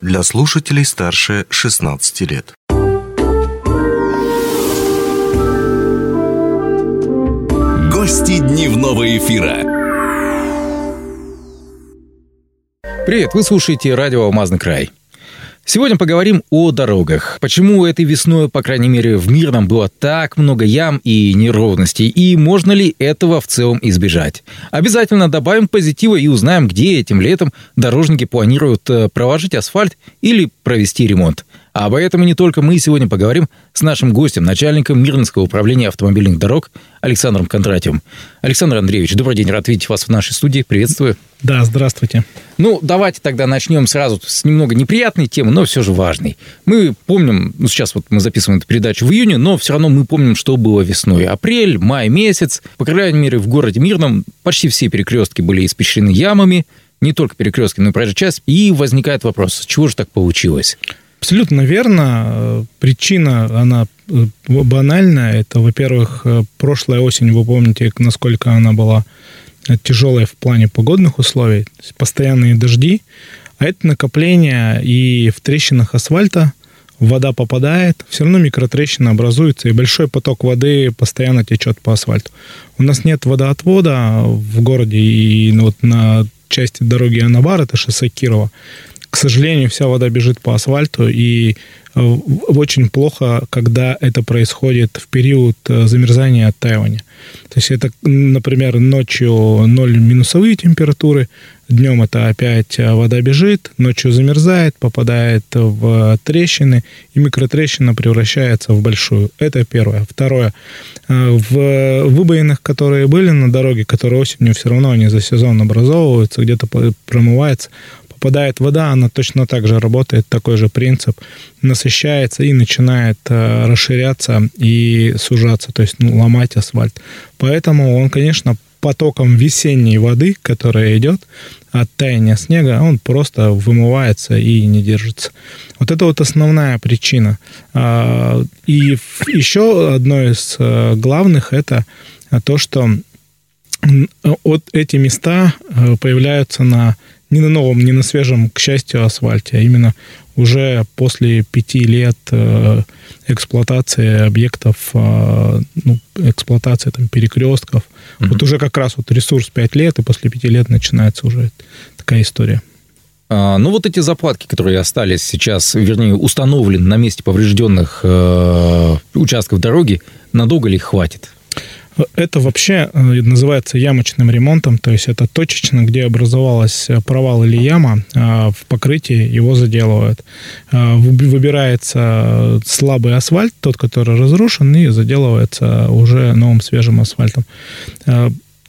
для слушателей старше 16 лет. Гости дневного эфира. Привет, вы слушаете радио «Алмазный край». Сегодня поговорим о дорогах. Почему этой весной, по крайней мере, в Мирном было так много ям и неровностей, и можно ли этого в целом избежать? Обязательно добавим позитива и узнаем, где этим летом дорожники планируют э, проложить асфальт или провести ремонт. А об этом и не только мы сегодня поговорим с нашим гостем, начальником Мирнинского управления автомобильных дорог Александром Кондратьевым. Александр Андреевич, добрый день, рад видеть вас в нашей студии. Приветствую. Да, здравствуйте. Ну, давайте тогда начнем сразу с немного неприятной темы, но все же важной. Мы помним, ну, сейчас вот мы записываем эту передачу в июне, но все равно мы помним, что было весной. Апрель, май месяц. По крайней мере, в городе Мирном почти все перекрестки были испещрены ямами, не только перекрестки, но и проезжая часть. И возникает вопрос, чего же так получилось? Абсолютно верно. Причина, она э, банальная. Это, во-первых, э, прошлая осень, вы помните, насколько она была э, тяжелая в плане погодных условий, постоянные дожди, а это накопление и в трещинах асфальта вода попадает, все равно микротрещина образуется, и большой поток воды постоянно течет по асфальту. У нас нет водоотвода в городе, и вот на части дороги Анабар, это шоссе Кирова, к сожалению, вся вода бежит по асфальту, и э, очень плохо, когда это происходит в период э, замерзания и оттаивания. То есть это, например, ночью 0 минусовые температуры, днем это опять э, вода бежит, ночью замерзает, попадает в трещины, и микротрещина превращается в большую. Это первое. Второе. В выбоинах, которые были на дороге, которые осенью все равно они за сезон образовываются, где-то промывается, попадает вода, она точно так же работает, такой же принцип, насыщается и начинает э, расширяться и сужаться, то есть ну, ломать асфальт. Поэтому он, конечно, потоком весенней воды, которая идет от таяния снега, он просто вымывается и не держится. Вот это вот основная причина. А, и еще одно из э, главных это то, что вот эти места э, появляются на не на новом, не на свежем, к счастью, асфальте, а именно уже после пяти лет э, эксплуатации объектов, э, ну, эксплуатации там, перекрестков. Mm-hmm. Вот уже как раз вот ресурс пять лет, и после пяти лет начинается уже такая история. А, ну, вот эти заплатки, которые остались сейчас, вернее, установлены на месте поврежденных э, участков дороги, надолго ли их хватит? Это вообще э, называется ямочным ремонтом, то есть это точечно, где образовалась э, провал или яма, а в покрытии его заделывают. А, выбирается слабый асфальт, тот, который разрушен, и заделывается уже новым свежим асфальтом.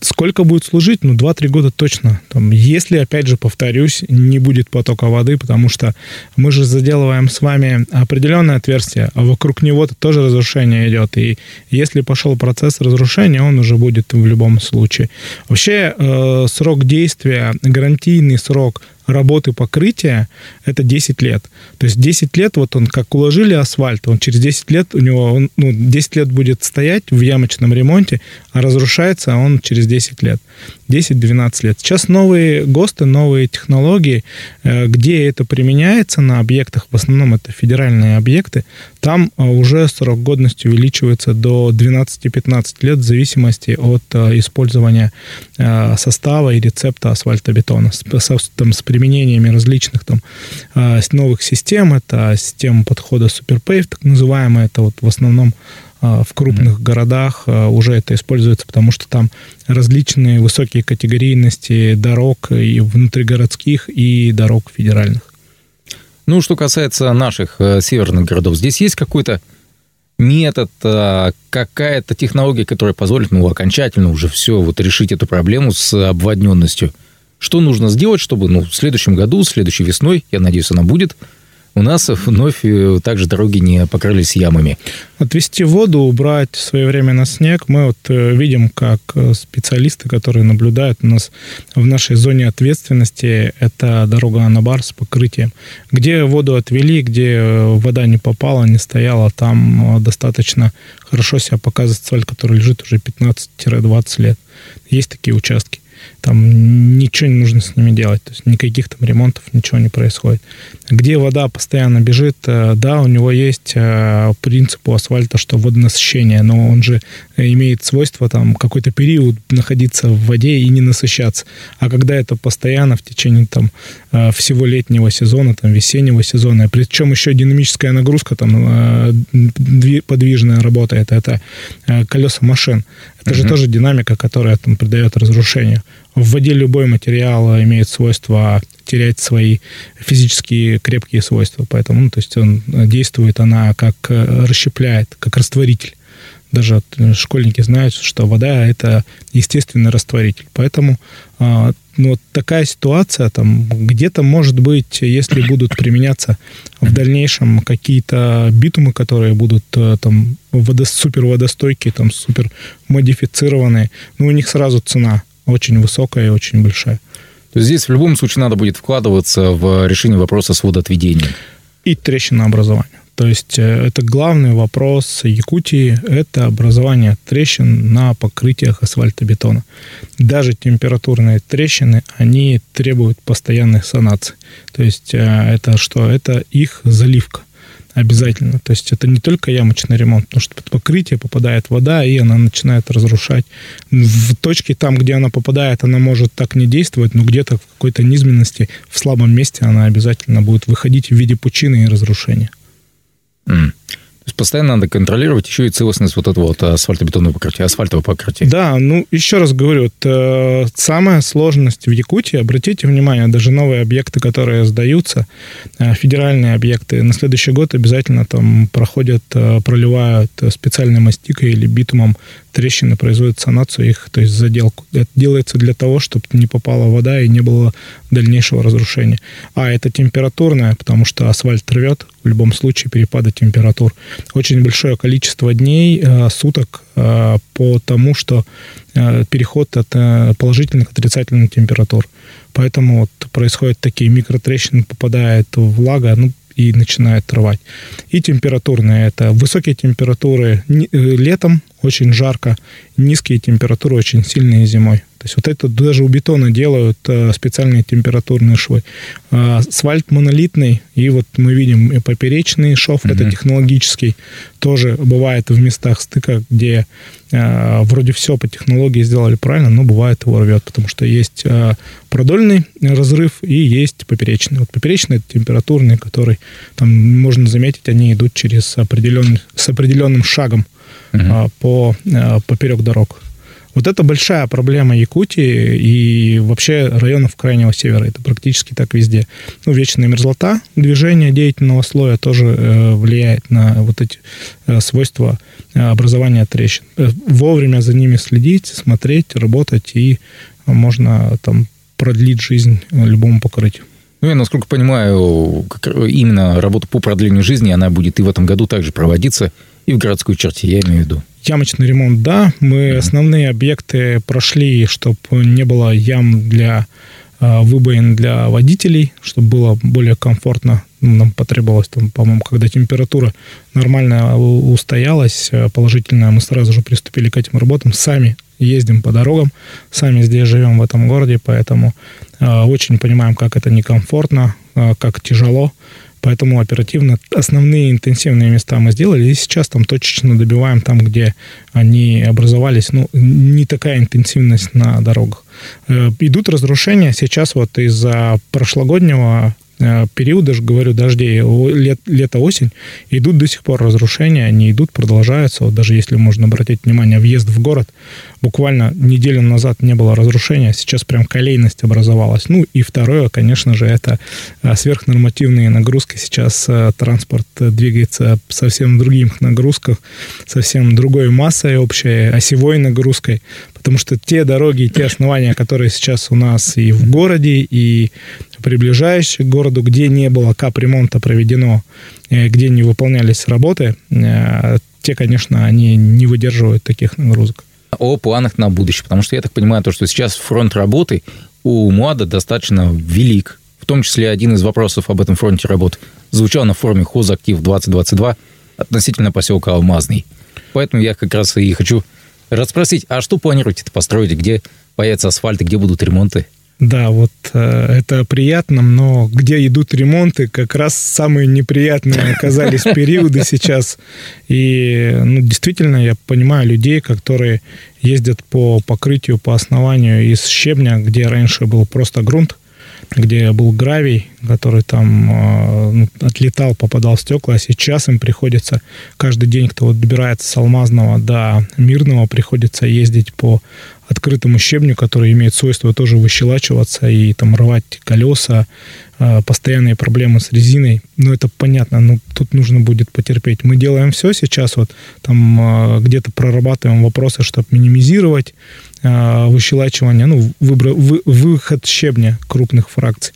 Сколько будет служить? Ну, 2-3 года точно. Там, если, опять же, повторюсь, не будет потока воды, потому что мы же заделываем с вами определенное отверстие, а вокруг него -то тоже разрушение идет. И если пошел процесс разрушения, он уже будет в любом случае. Вообще, э, срок действия, гарантийный срок работы покрытия это 10 лет. То есть 10 лет, вот он как уложили асфальт, он через 10 лет, у него, он, ну, 10 лет будет стоять в ямочном ремонте, а разрушается он через 10 лет. 10-12 лет. Сейчас новые ГОСТы, новые технологии, э, где это применяется на объектах, в основном это федеральные объекты, там э, уже срок годности увеличивается до 12-15 лет в зависимости от э, использования состава и рецепта асфальтобетона с, там, с применениями различных там новых систем. Это система подхода SuperPave, так называемая, это вот в основном а, в крупных mm-hmm. городах а, уже это используется, потому что там различные высокие категорийности дорог и внутригородских, и дорог федеральных. Ну, что касается наших э, северных городов, здесь есть какой-то метод, э, какая-то технология, которая позволит, ну, окончательно уже все вот решить эту проблему с обводненностью. Что нужно сделать, чтобы, ну, в следующем году, следующей весной, я надеюсь, она будет, у нас вновь э, также дороги не покрылись ямами. Отвести воду, убрать своевременно снег. Мы вот э, видим, как э, специалисты, которые наблюдают у нас в нашей зоне ответственности, это дорога Анабар с покрытием. Где воду отвели, где вода не попала, не стояла, там достаточно хорошо себя показывает асфальт, который лежит уже 15-20 лет. Есть такие участки. Там ничего не нужно с ними делать, то есть никаких там ремонтов, ничего не происходит. Где вода постоянно бежит, э, да, у него есть э, принцип у асфальта, что водонасыщение, но он же имеет свойство там какой-то период находиться в воде и не насыщаться. А когда это постоянно в течение там э, всего летнего сезона, там весеннего сезона, причем еще динамическая нагрузка там подвижная работает, это колеса машин. Это же тоже динамика, которая там придает разрушению. В воде любой материал имеет свойство терять свои физические крепкие свойства. Поэтому, ну, то есть он действует, она как э, расщепляет, как растворитель. Даже школьники знают, что вода – это естественный растворитель. Поэтому а, ну, вот такая ситуация, там, где-то, может быть, если будут применяться в дальнейшем какие-то битумы, которые будут э, там водо, супер водостойкие, там, супер модифицированные, ну, у них сразу цена очень высокая и очень большая. То есть здесь в любом случае надо будет вкладываться в решение вопроса с водоотведением. И трещинообразование. То есть э, это главный вопрос Якутии – это образование трещин на покрытиях асфальтобетона. Даже температурные трещины, они требуют постоянной санации. То есть э, это что? Это их заливка обязательно. То есть это не только ямочный ремонт, потому что под покрытие попадает вода, и она начинает разрушать. В точке там, где она попадает, она может так не действовать, но где-то в какой-то низменности, в слабом месте она обязательно будет выходить в виде пучины и разрушения. Mm. Постоянно надо контролировать еще и целостность вот этого вот асфальтобетонного покрытия, асфальтового покрытия. Да, ну еще раз говорю, вот, э, самая сложность в Якутии, обратите внимание, даже новые объекты, которые сдаются, э, федеральные объекты, на следующий год обязательно там проходят, э, проливают специальной мастикой или битумом трещины, производят санацию их, то есть заделку. Это делается для того, чтобы не попала вода и не было дальнейшего разрушения. А это температурное, потому что асфальт рвет, в любом случае перепады температур. Очень большое количество дней, э, суток э, по тому, что э, переход от положительных к отрицательным температур. Поэтому вот происходят такие микротрещины, попадает влага, ну, и начинает рвать. И температурные это высокие температуры летом, очень жарко, низкие температуры очень сильные зимой. То есть вот это даже у бетона делают э, специальные температурные швы. А, асфальт монолитный, и вот мы видим и поперечный шов, mm-hmm. это технологический, тоже бывает в местах стыка, где э, вроде все по технологии сделали правильно, но бывает его рвет, потому что есть э, продольный разрыв и есть поперечный. Вот поперечный это температурный, который там можно заметить, они идут через определенный, с определенным шагом uh-huh. по поперек дорог. Вот это большая проблема Якутии и вообще районов Крайнего Севера. Это практически так везде. Ну, вечная мерзлота, движение деятельного слоя тоже э, влияет на вот эти э, свойства э, образования трещин. Э, вовремя за ними следить, смотреть, работать, и можно там продлить жизнь любому покрытию. Ну, я, насколько понимаю, именно работа по продлению жизни, она будет и в этом году также проводиться, и в городской черте, я имею в виду. Ямочный ремонт, да. Мы основные объекты прошли, чтобы не было ям для а, выбоин для водителей, чтобы было более комфортно. Ну, нам потребовалось, там, по-моему, когда температура нормально устоялась, э, положительная, мы сразу же приступили к этим работам. Сами ездим по дорогам, сами здесь живем в этом городе, поэтому э, очень понимаем, как это некомфортно, э, как тяжело. Поэтому оперативно основные интенсивные места мы сделали, и сейчас там точечно добиваем там, где они образовались. Ну, не такая интенсивность на дорогах. Э, идут разрушения. Сейчас вот из-за прошлогоднего Э, периоды, говорю, дождей, лет, лето-осень, идут до сих пор разрушения, они идут, продолжаются. Вот даже если можно обратить внимание, въезд в город, буквально неделю назад не было разрушения, сейчас прям колейность образовалась. Ну и второе, конечно же, это э, сверхнормативные нагрузки. Сейчас э, транспорт двигается совсем в других нагрузках, совсем другой массой общей, осевой нагрузкой, потому что те дороги, те основания, которые сейчас у нас и в городе, и приближающих к городу, где не было капремонта проведено, э, где не выполнялись работы, э, те, конечно, они не выдерживают таких нагрузок. О планах на будущее, потому что я так понимаю, то, что сейчас фронт работы у МУАДа достаточно велик. В том числе один из вопросов об этом фронте работы звучал на форуме Хозактив 2022 относительно поселка Алмазный. Поэтому я как раз и хочу Рад спросить, а что планируете построить? Где появится асфальт и где будут ремонты? Да, вот э, это приятно, но где идут ремонты, как раз самые неприятные оказались периоды сейчас. И ну, действительно, я понимаю людей, которые ездят по покрытию, по основанию из щебня, где раньше был просто грунт, где был гравий, который там э, ну, отлетал, попадал в стекла, а сейчас им приходится каждый день, кто вот добирается с Алмазного до Мирного, приходится ездить по открытому щебню, который имеет свойство тоже выщелачиваться и там рвать колеса, э, постоянные проблемы с резиной. Ну, это понятно, но тут нужно будет потерпеть. Мы делаем все сейчас, вот там э, где-то прорабатываем вопросы, чтобы минимизировать выщелачивание, ну, выбор, вы, выход щебня крупных фракций.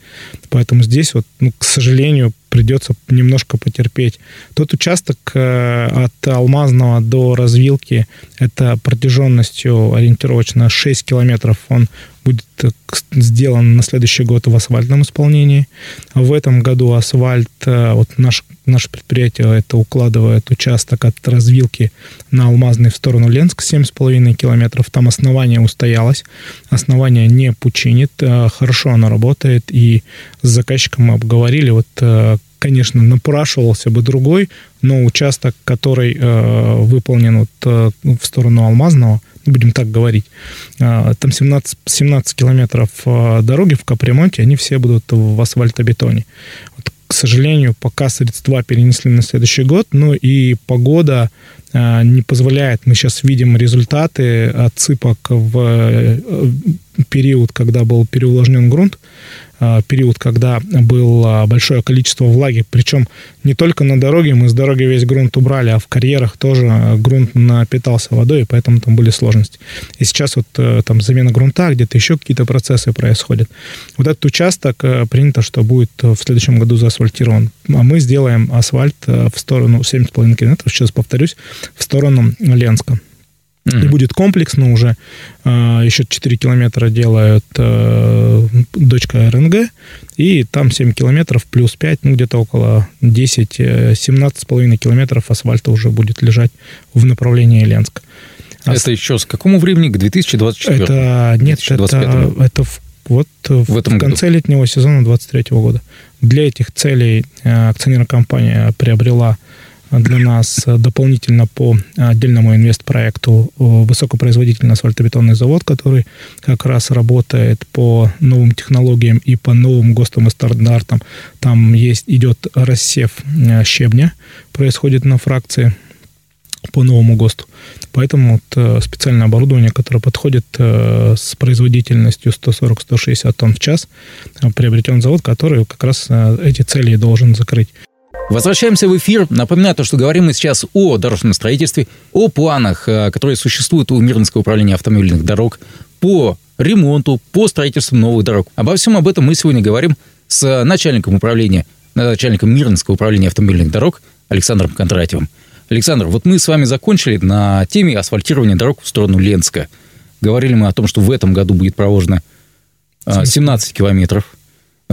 Поэтому здесь вот, ну, к сожалению, придется немножко потерпеть. Тот участок от Алмазного до развилки, это протяженностью ориентировочно 6 километров, он будет сделан на следующий год в асфальтном исполнении. В этом году асфальт, э, вот наш, наше предприятие это укладывает участок от развилки на Алмазный в сторону Ленск 7,5 километров. Там основание устоялось, основание не пучинит, э, хорошо оно работает, и с заказчиком мы обговорили, вот э, конечно, напрашивался бы другой, но участок, который э, выполнен вот, э, в сторону Алмазного, будем так говорить, э, там 17, 17 километров э, дороги в капремонте, они все будут в асфальтобетоне. Вот, к сожалению, пока средства перенесли на следующий год, ну и погода э, не позволяет. Мы сейчас видим результаты отсыпок в э, период, когда был переувлажнен грунт. А, период, когда было большое количество влаги, причем не только на дороге, мы с дороги весь грунт убрали, а в карьерах тоже грунт напитался водой, и поэтому там были сложности. И сейчас вот э, там замена грунта, где-то еще какие-то процессы происходят. Вот этот участок э, принято, что будет в следующем году заасфальтирован. А мы сделаем асфальт э, в сторону 7,5 километров, сейчас повторюсь, в сторону Ленска. Mm-hmm. И будет комплексно уже. А, еще 4 километра делают э, дочка РНГ, и там 7 километров плюс 5, ну где-то около 10, 17,5 э, километров асфальта уже будет лежать в направлении Ленска. Это еще с какому времени? К 2024? Это, нет, 2025? это, это в, вот в, в, этом в конце году. летнего сезона 2023 года. Для этих целей э, акционерная компания приобрела для нас дополнительно по отдельному инвестпроекту высокопроизводительный асфальтобетонный завод, который как раз работает по новым технологиям и по новым ГОСТам и стандартам. Там есть, идет рассев э, щебня, происходит на фракции по новому ГОСТу. Поэтому вот э, специальное оборудование, которое подходит э, с производительностью 140-160 тонн в час, приобретен завод, который как раз эти цели должен закрыть. Возвращаемся в эфир. Напоминаю то, что говорим мы сейчас о дорожном строительстве, о планах, э, которые существуют у Мирнского управления автомобильных дорог по ремонту, по строительству новых дорог. Обо всем об этом мы сегодня говорим с начальником управления, начальником Мирнского управления автомобильных дорог Александром Кондратьевым. Александр, вот мы с вами закончили на теме асфальтирования дорог в сторону Ленска. Говорили мы о том, что в этом году будет проложено 17 э, километров Э,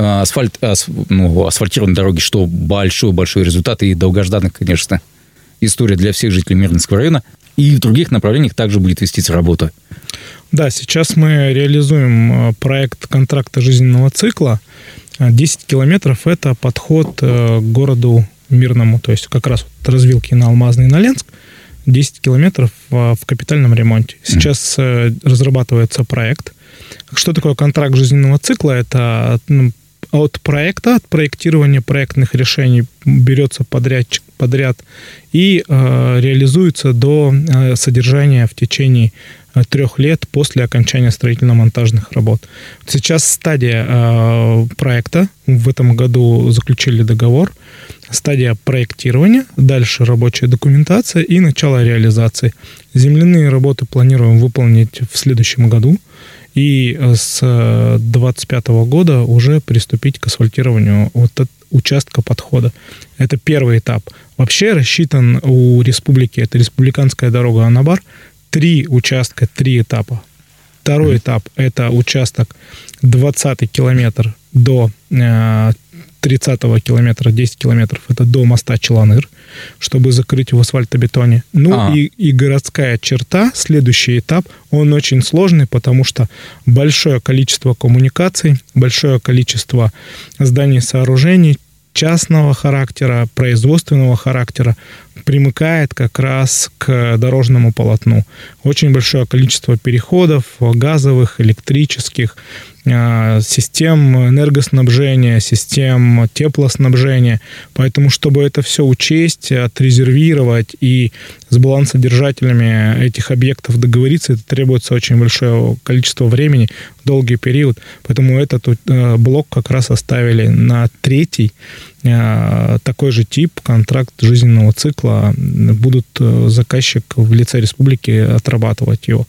асфальт, ас, ну, асфальтированной дороги, что большой-большой результат и долгожданная, конечно, история для всех жителей Мирнинского района. И в других направлениях также будет вестись работа. Да, сейчас мы реализуем э, проект контракта жизненного цикла. 10 километров – это подход э, к городу Мирному, то есть как раз вот развилки на Алмазный и на Ленск. 10 километров в капитальном ремонте. Сейчас mm. разрабатывается проект. Что такое контракт жизненного цикла? Это ну, от проекта, от проектирования проектных решений берется подрядчик подряд и э, реализуется до э, содержания в течение э, трех лет после окончания строительно-монтажных работ. Сейчас стадия э, проекта. В этом году заключили договор. Стадия проектирования, дальше рабочая документация и начало реализации. Земляные работы планируем выполнить в следующем году и э, с 2025 года уже приступить к асфальтированию вот участка подхода. Это первый этап. Вообще рассчитан у республики, это республиканская дорога Анабар, три участка, три этапа. Второй mm-hmm. этап – это участок 20 километр до э, 30 километра 10 километров это до моста Челаныр, чтобы закрыть в асфальтобетоне. Ну А. и, и городская черта, следующий этап, он очень сложный, потому что большое количество коммуникаций, большое количество зданий сооружений, частного характера, производственного характера примыкает как раз к дорожному полотну. Очень большое количество переходов газовых, электрических, систем энергоснабжения, систем теплоснабжения. Поэтому, чтобы это все учесть, отрезервировать и с балансодержателями этих объектов договориться, это требуется очень большое количество времени, долгий период. Поэтому этот э, блок как раз оставили на третий э, такой же тип, контракт жизненного цикла. Будут э, заказчик в лице республики отрабатывать его.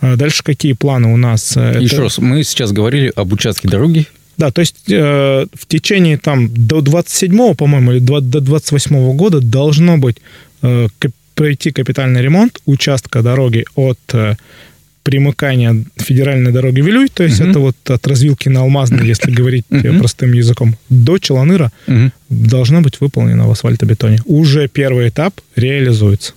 Дальше какие планы у нас? Это- Еще раз, мы сейчас говорили об участке дороги. да, то есть э, в течение там до 27 по-моему, или до 28 года должно быть э, пройти капитальный ремонт участка дороги от э, примыкания федеральной дороги Вилюй, то есть Мгм. это вот от развилки на Алмазной, если говорить э, простым языком, до Челаныра Мгм. должно быть выполнено в асфальтобетоне. Уже первый этап реализуется.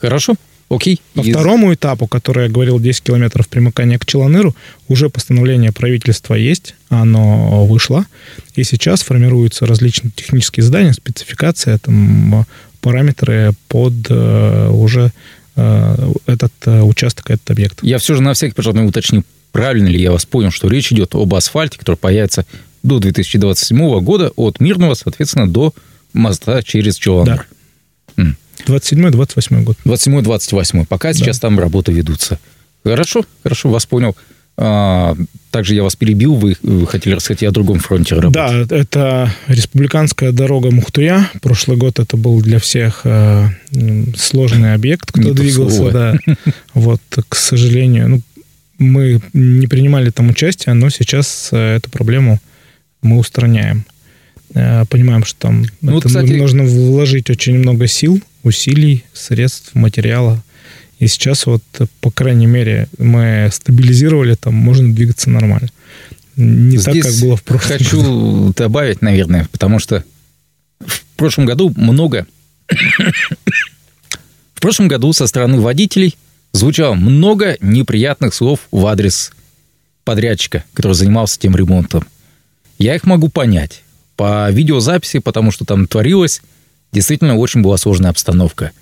Хорошо, окей. По И- второму этапу, который я говорил, 10 километров примыкания к Челаныру, уже постановление правительства есть, оно вышло, и сейчас формируются различные технические задания, спецификация, там, параметры под э, уже э, этот э, участок, этот объект. Я все же на всякий пожалуй, уточню, правильно ли я вас понял, что речь идет об асфальте, который появится до 2027 года от Мирного, соответственно, до моста через Челандр. 27-28 год. 27-28. Пока сейчас там работы ведутся. Хорошо, хорошо, вас понял. А, также я вас перебил, вы, вы хотели рассказать о другом фронте работы. Да, это республиканская дорога Мухтуя. Прошлый год это был для всех э, сложный объект, кто Не двигался. Да. Вот, к сожалению, ну, мы не принимали там участие, но сейчас э, эту проблему мы устраняем. Э, Понимаем, что там Ну, это кстати- нужно вложить очень много сил, усилий, средств, материала. И сейчас вот, по крайней мере, мы стабилизировали, там можно двигаться нормально. Не так, Здесь как было в прошлом хочу году. добавить, наверное, потому что в прошлом году много... в прошлом году со стороны водителей звучало много неприятных слов в адрес подрядчика, который занимался тем ремонтом. Я их могу понять. По видеозаписи, потому что там творилось, действительно очень была сложная обстановка.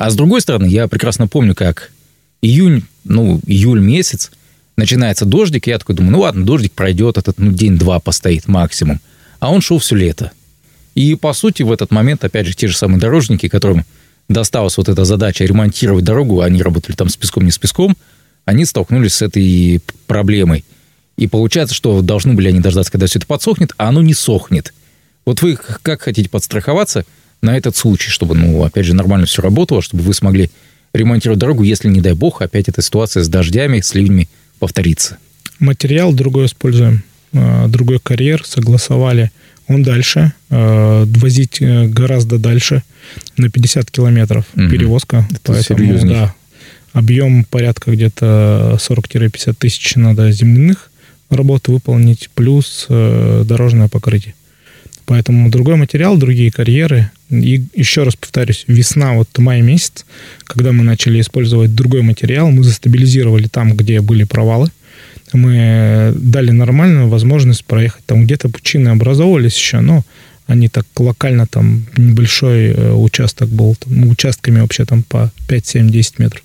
А с другой стороны, я прекрасно помню, как июнь, ну, июль месяц, начинается дождик, и я такой думаю, ну ладно, дождик пройдет, этот, ну, день-два постоит максимум. А он шел все лето. И, по сути, в этот момент, опять же, те же самые дорожники, которым досталась вот эта задача ремонтировать дорогу, они работали там с песком, не с песком, они столкнулись с этой проблемой. И получается, что должны были они дождаться, когда все это подсохнет, а оно не сохнет. Вот вы как хотите подстраховаться на этот случай, чтобы, ну, опять же, нормально все работало, чтобы вы смогли ремонтировать дорогу, если, не дай бог, опять эта ситуация с дождями, с ливнями повторится. Материал другой используем, э, другой карьер, согласовали. Он дальше, э, возить э, гораздо дальше, на 50 километров Мгм. перевозка. Это серьезней. да, объем порядка где-то 40-50 тысяч надо земляных работ выполнить, плюс э, дорожное покрытие. Поэтому другой материал, другие карьеры. И еще раз повторюсь, весна, вот май месяц, когда мы начали использовать другой материал, мы застабилизировали там, где были провалы. Мы дали нормальную возможность проехать. Там где-то пучины образовывались еще, но они так локально, там небольшой э, участок был, там, ну, участками вообще там по 5, 7, 10 метров.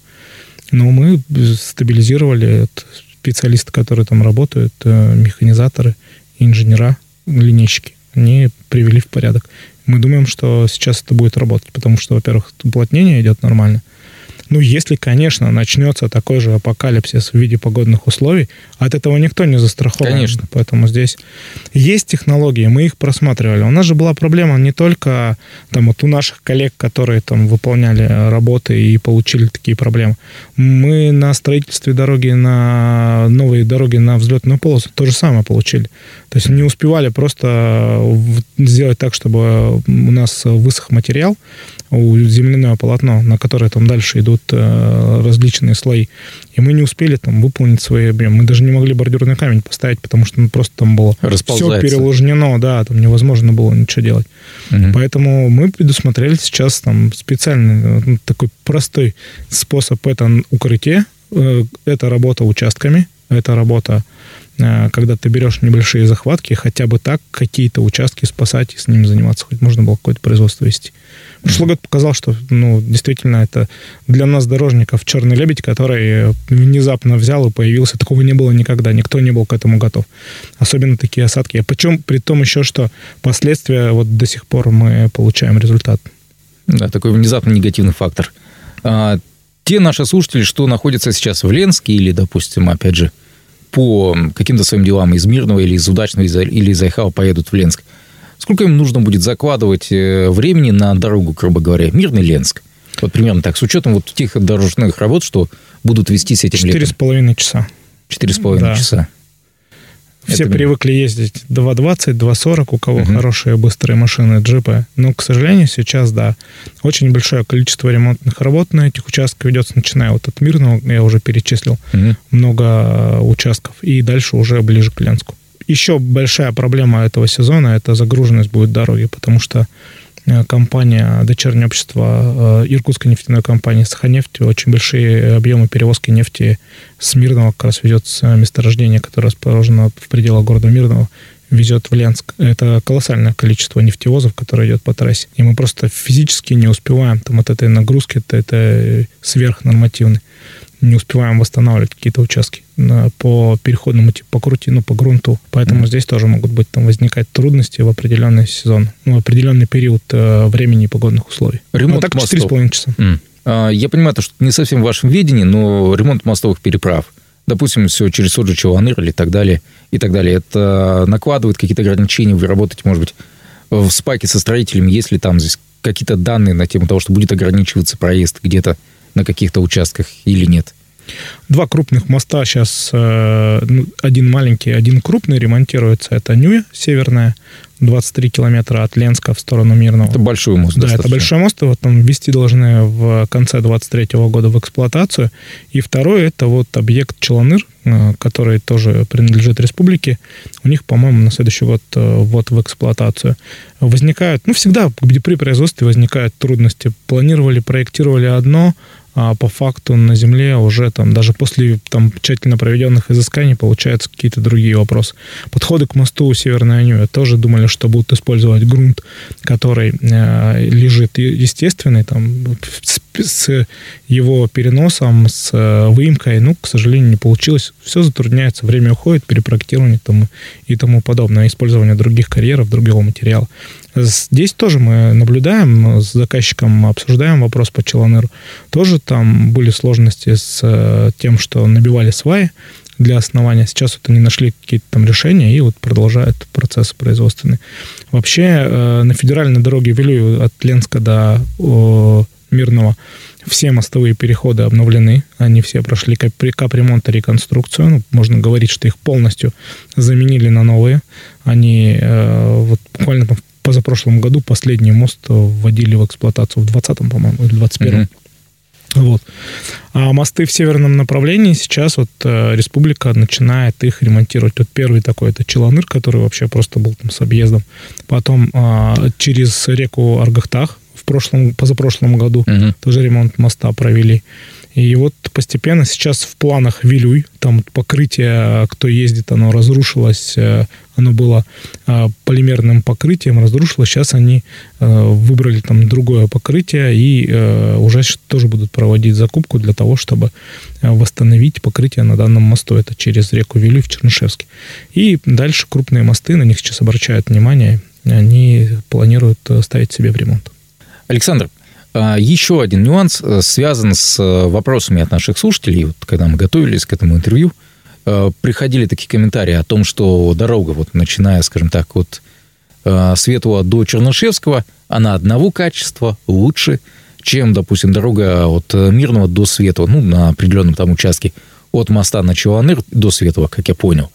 Но мы стабилизировали специалисты, которые там работают, э, механизаторы, инженера, линейщики. Они привели в порядок. Мы думаем, что сейчас это будет работать, потому что, во-первых, уплотнение идет нормально. Ну, если, конечно, начнется такой же апокалипсис в виде погодных условий, от этого никто не застрахован. Конечно. Поэтому здесь есть технологии, мы их просматривали. У нас же была проблема не только там вот у наших коллег, которые там выполняли работы и получили такие проблемы. Мы на строительстве дороги, на новые дороги на взлетную полосу то же самое получили. То есть не успевали просто сделать так, чтобы у нас высох материал, у земляное полотно, на которое там дальше идут э, различные слои. И мы не успели там выполнить свои объемы. Мы даже не могли бордюрный камень поставить, потому что ну, просто там было все переложнено, да, там невозможно было ничего делать. Угу. Поэтому мы предусмотрели сейчас там специальный ну, такой простой способ это укрытие, э, это работа участками, это работа Э, когда ты берешь небольшие захватки, хотя бы так какие-то участки спасать и с ними заниматься, хоть можно было какое-то производство вести. Прошлый год показал, что ну, действительно это для нас, дорожников, черный лебедь, который внезапно взял и появился. Такого не было никогда, никто не был к этому готов. Особенно такие осадки. Причем при том еще, что последствия вот до сих пор мы получаем результат. Да, такой внезапно негативный фактор. А, те наши слушатели, что находятся сейчас в Ленске или, допустим, опять же, по каким-то своим делам из Мирного или из Удачного или из Айхава поедут в Ленск, сколько им нужно будет закладывать э, времени на дорогу, грубо говоря, Мирный Ленск? Вот примерно так, с учетом вот тех дорожных работ, что будут вестись этим Четыре с половиной часа. Четыре с половиной часа. Все это... привыкли ездить 2.20, 2.40, у кого угу. хорошие быстрые машины, джипы. Но, к сожалению, сейчас, да, очень большое количество ремонтных работ на этих участках ведется, начиная вот от Мирного, я уже перечислил, угу. много э, участков, и дальше уже ближе к Ленску. Еще большая проблема этого сезона – это загруженность будет дороги, потому что компания, дочернее общество э, Иркутской нефтяной компании «Саханефть». Очень большие объемы перевозки нефти с Мирного как раз везет с месторождения, которое расположено в пределах города Мирного, везет в Ленск. Это колоссальное количество нефтевозов, которое идет по трассе. И мы просто физически не успеваем там от этой нагрузки, это, это сверхнормативный не успеваем восстанавливать какие-то участки по переходному типу, по крути, ну, по грунту. Поэтому mm-hmm. здесь тоже могут быть там возникать трудности в определенный сезон, ну, в определенный период э, времени и погодных условий. Ремонт ну, так 4,5 часа. Mm. А, я понимаю, то, что не совсем в вашем видении, но ремонт мостовых переправ, допустим, все через тот же Чуланыр или так далее, и так далее, это накладывает какие-то ограничения, вы работаете, может быть, в спаке со строителями, если там здесь какие-то данные на тему того, что будет ограничиваться проезд где-то на каких-то участках или нет? Два крупных моста сейчас, э, ну, один маленький, один крупный ремонтируется. Это Нюя, северная, 23 километра от Ленска в сторону Мирного. Это большой мост. Да, достаточно. это большой мост. Его там ввести должны в конце 23 года в эксплуатацию. И второй это вот объект Челаныр, э, который тоже принадлежит республике. У них, по-моему, на следующий год э, вот в эксплуатацию. Возникают, ну, всегда при производстве возникают трудности. Планировали, проектировали одно, а по факту на Земле уже там даже после там тщательно проведенных изысканий получаются какие-то другие вопросы. Подходы к мосту Северной Анюя тоже думали, что будут использовать грунт, который э, лежит естественный, там с, с его переносом, с э, выемкой, ну, к сожалению, не получилось. Все затрудняется, время уходит, перепроектирование там, и тому подобное, использование других карьеров, другого материала. Здесь тоже мы наблюдаем, с заказчиком обсуждаем вопрос по Челаныру. Тоже там были сложности с э, тем, что набивали сваи для основания. Сейчас вот они нашли какие-то там решения и вот продолжают процесс производственный. Вообще э, на федеральной дороге Вилюю от Ленска до Мирного все мостовые переходы обновлены, они все прошли капремонт и реконструкцию. Ну, можно говорить, что их полностью заменили на новые. Они э, вот буквально там позапрошлом году последний мост вводили в эксплуатацию в 20-м, по-моему, или 21-м. Mm-hmm. Вот. А мосты в северном направлении сейчас вот э, республика начинает их ремонтировать. Вот первый такой это Челаныр, который вообще просто был там с объездом. Потом э, через реку Аргахтах прошлом, позапрошлом году угу. тоже ремонт моста провели. И вот постепенно сейчас в планах Вилюй, там покрытие, кто ездит, оно разрушилось, э, оно было э, полимерным покрытием, разрушилось. Сейчас они э, выбрали там другое покрытие и уже тоже будут проводить закупку для того, чтобы восстановить покрытие на данном мосту. Это через реку Вилюй в Чернышевске. И дальше крупные мосты, на них сейчас обращают внимание, они планируют ставить себе в ремонт. Александр, а, еще один нюанс э, связан с э, вопросами от наших слушателей. Вот, когда мы готовились к этому интервью, э, приходили такие комментарии о том, что дорога, вот начиная, скажем так, от Светлого до Чернышевского, она одного качества лучше, чем, допустим, дорога от Мирного до Светлого, ну, на определенном там участке, от моста на Чуланыр до Светлого, как я понял.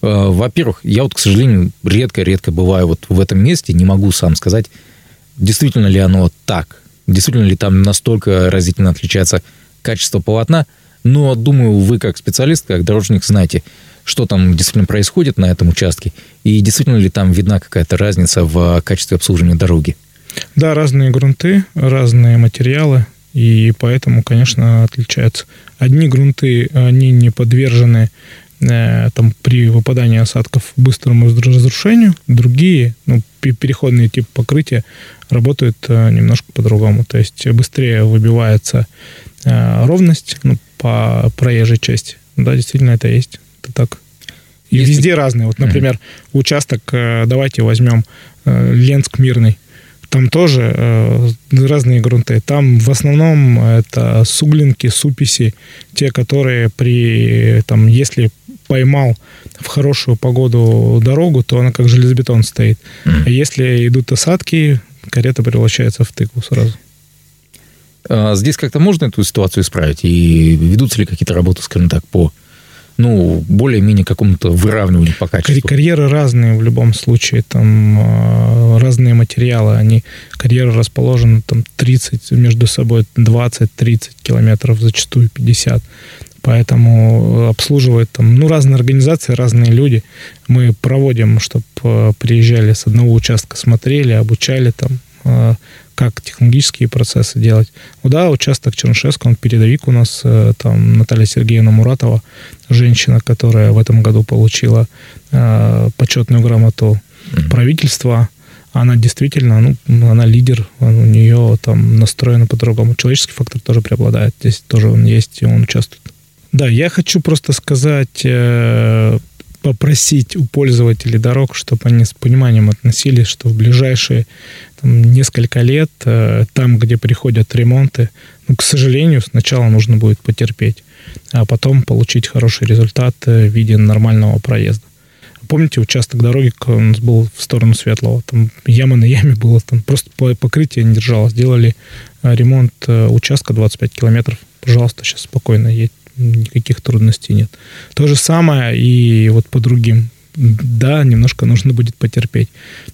Во-первых, я вот, к сожалению, редко-редко бываю вот в этом месте, не могу сам сказать, действительно ли оно так, действительно ли там настолько разительно отличается качество полотна, но думаю, вы как специалист, как дорожник знаете, что там действительно происходит на этом участке, и действительно ли там видна какая-то разница в качестве обслуживания дороги. Да, разные грунты, разные материалы, и поэтому, конечно, отличаются. Одни грунты, они не подвержены там, при выпадании осадков быстрому разрушению, другие, ну, переходные тип покрытия работают э, немножко по-другому. То есть быстрее выбивается э, ровность ну, по проезжей части. Да, действительно, это есть. Это так. И Если... везде разные. Вот, например, mm-hmm. участок, давайте возьмем Ленск Мирный там тоже э, разные грунты. Там в основном это суглинки, суписи, те, которые при, там, если поймал в хорошую погоду дорогу, то она как железобетон стоит. Mm. А если идут осадки, карета превращается в тыкву сразу. А здесь как-то можно эту ситуацию исправить? И ведутся ли какие-то работы, скажем так, по ну, более-менее какому-то выравниванию по качеству. Карьеры разные в любом случае, там а, разные материалы, они, карьеры расположены там 30, между собой 20-30 километров, зачастую 50. Поэтому обслуживают там, ну, разные организации, разные люди. Мы проводим, чтобы а, приезжали с одного участка, смотрели, обучали там, а, как технологические процессы делать. Ну да, участок Чернышевского, он передовик у нас, э, там Наталья Сергеевна Муратова, женщина, которая в этом году получила э, почетную грамоту mm-hmm. правительства, она действительно, ну, она лидер, у нее там настроено по-другому. Человеческий фактор тоже преобладает, здесь тоже он есть, и он участвует. Да, я хочу просто сказать, э, попросить у пользователей дорог, чтобы они с пониманием относились, что в ближайшие там, несколько лет э, там, где приходят ремонты, ну, к сожалению, сначала нужно будет потерпеть, а потом получить хороший результат э, в виде нормального проезда. Помните, участок дороги у нас был в сторону Светлого, там яма на яме было, там просто покрытие не держало. Сделали э, ремонт участка 25 километров. Пожалуйста, сейчас спокойно едь никаких трудностей нет. То же самое и вот по другим. Да, немножко нужно будет потерпеть.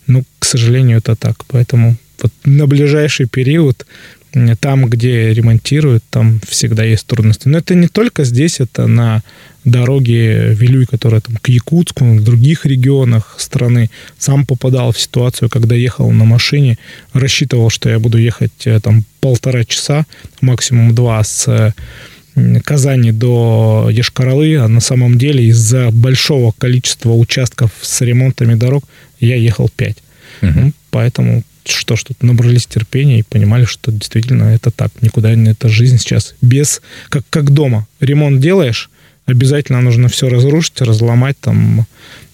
Но, к сожалению, это так. Поэтому вот на ближайший период там, где ремонтируют, там всегда есть трудности. Но это не только здесь, это на дороге Вилюй, которая там к Якутску, в других регионах страны. Сам попадал в ситуацию, когда ехал на машине, рассчитывал, что я буду ехать э, там полтора часа, максимум два с Казани до Ешкаралы, а на самом деле из-за большого количества участков с ремонтами дорог я ехал 5. Угу. Ну, поэтому что ж, тут набрались терпения и понимали, что действительно это так. Никуда не эта жизнь сейчас без... Как, как дома. Ремонт делаешь, обязательно нужно все разрушить, разломать, там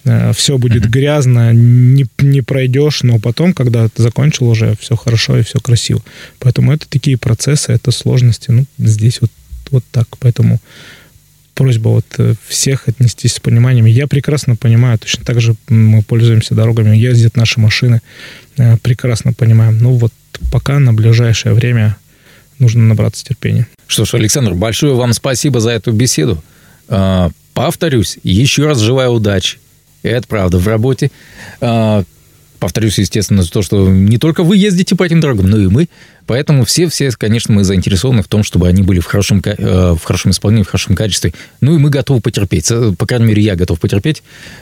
э, все будет грязно, не, не пройдешь, но потом, когда ты закончил уже, все хорошо и все красиво. Поэтому это такие процессы, это сложности. Ну, здесь вот вот так. Поэтому просьба вот э, всех отнестись с пониманием. Я прекрасно понимаю, точно так же мы пользуемся дорогами, ездят наши машины, э, прекрасно понимаем. Ну вот пока на ближайшее время нужно набраться терпения. Что ж, Александр, большое вам спасибо за эту беседу. А, повторюсь, еще раз желаю удачи. Это правда в работе. Повторюсь, естественно, за то, что не только вы ездите по этим дорогам, но и мы. Поэтому все-все, конечно, мы заинтересованы в том, чтобы они были в хорошем, э, в хорошем исполнении, в хорошем качестве. Ну и мы готовы потерпеть. По крайней мере, я готов потерпеть,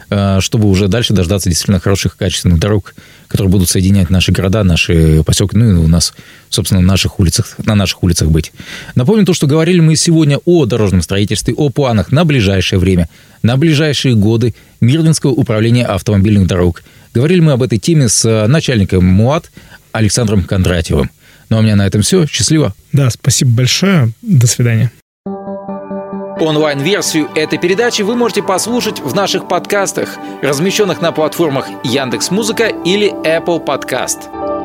э, чтобы уже дальше дождаться действительно хороших, качественных дорог, которые будут соединять наши города, наши поселки, ну и у нас, собственно, на наших улицах, на наших улицах быть. Напомню то, что говорили мы сегодня о дорожном строительстве, о планах на ближайшее время, на ближайшие годы Мирвинского управления автомобильных дорог. Говорили мы об этой теме с э, начальником МУАТ Александром Кондратьевым. Ну а у меня на этом все. Счастливо. Да, спасибо большое. До свидания. Онлайн-версию этой передачи вы можете послушать в наших подкастах, размещенных на платформах Яндекс.Музыка или Apple Podcast.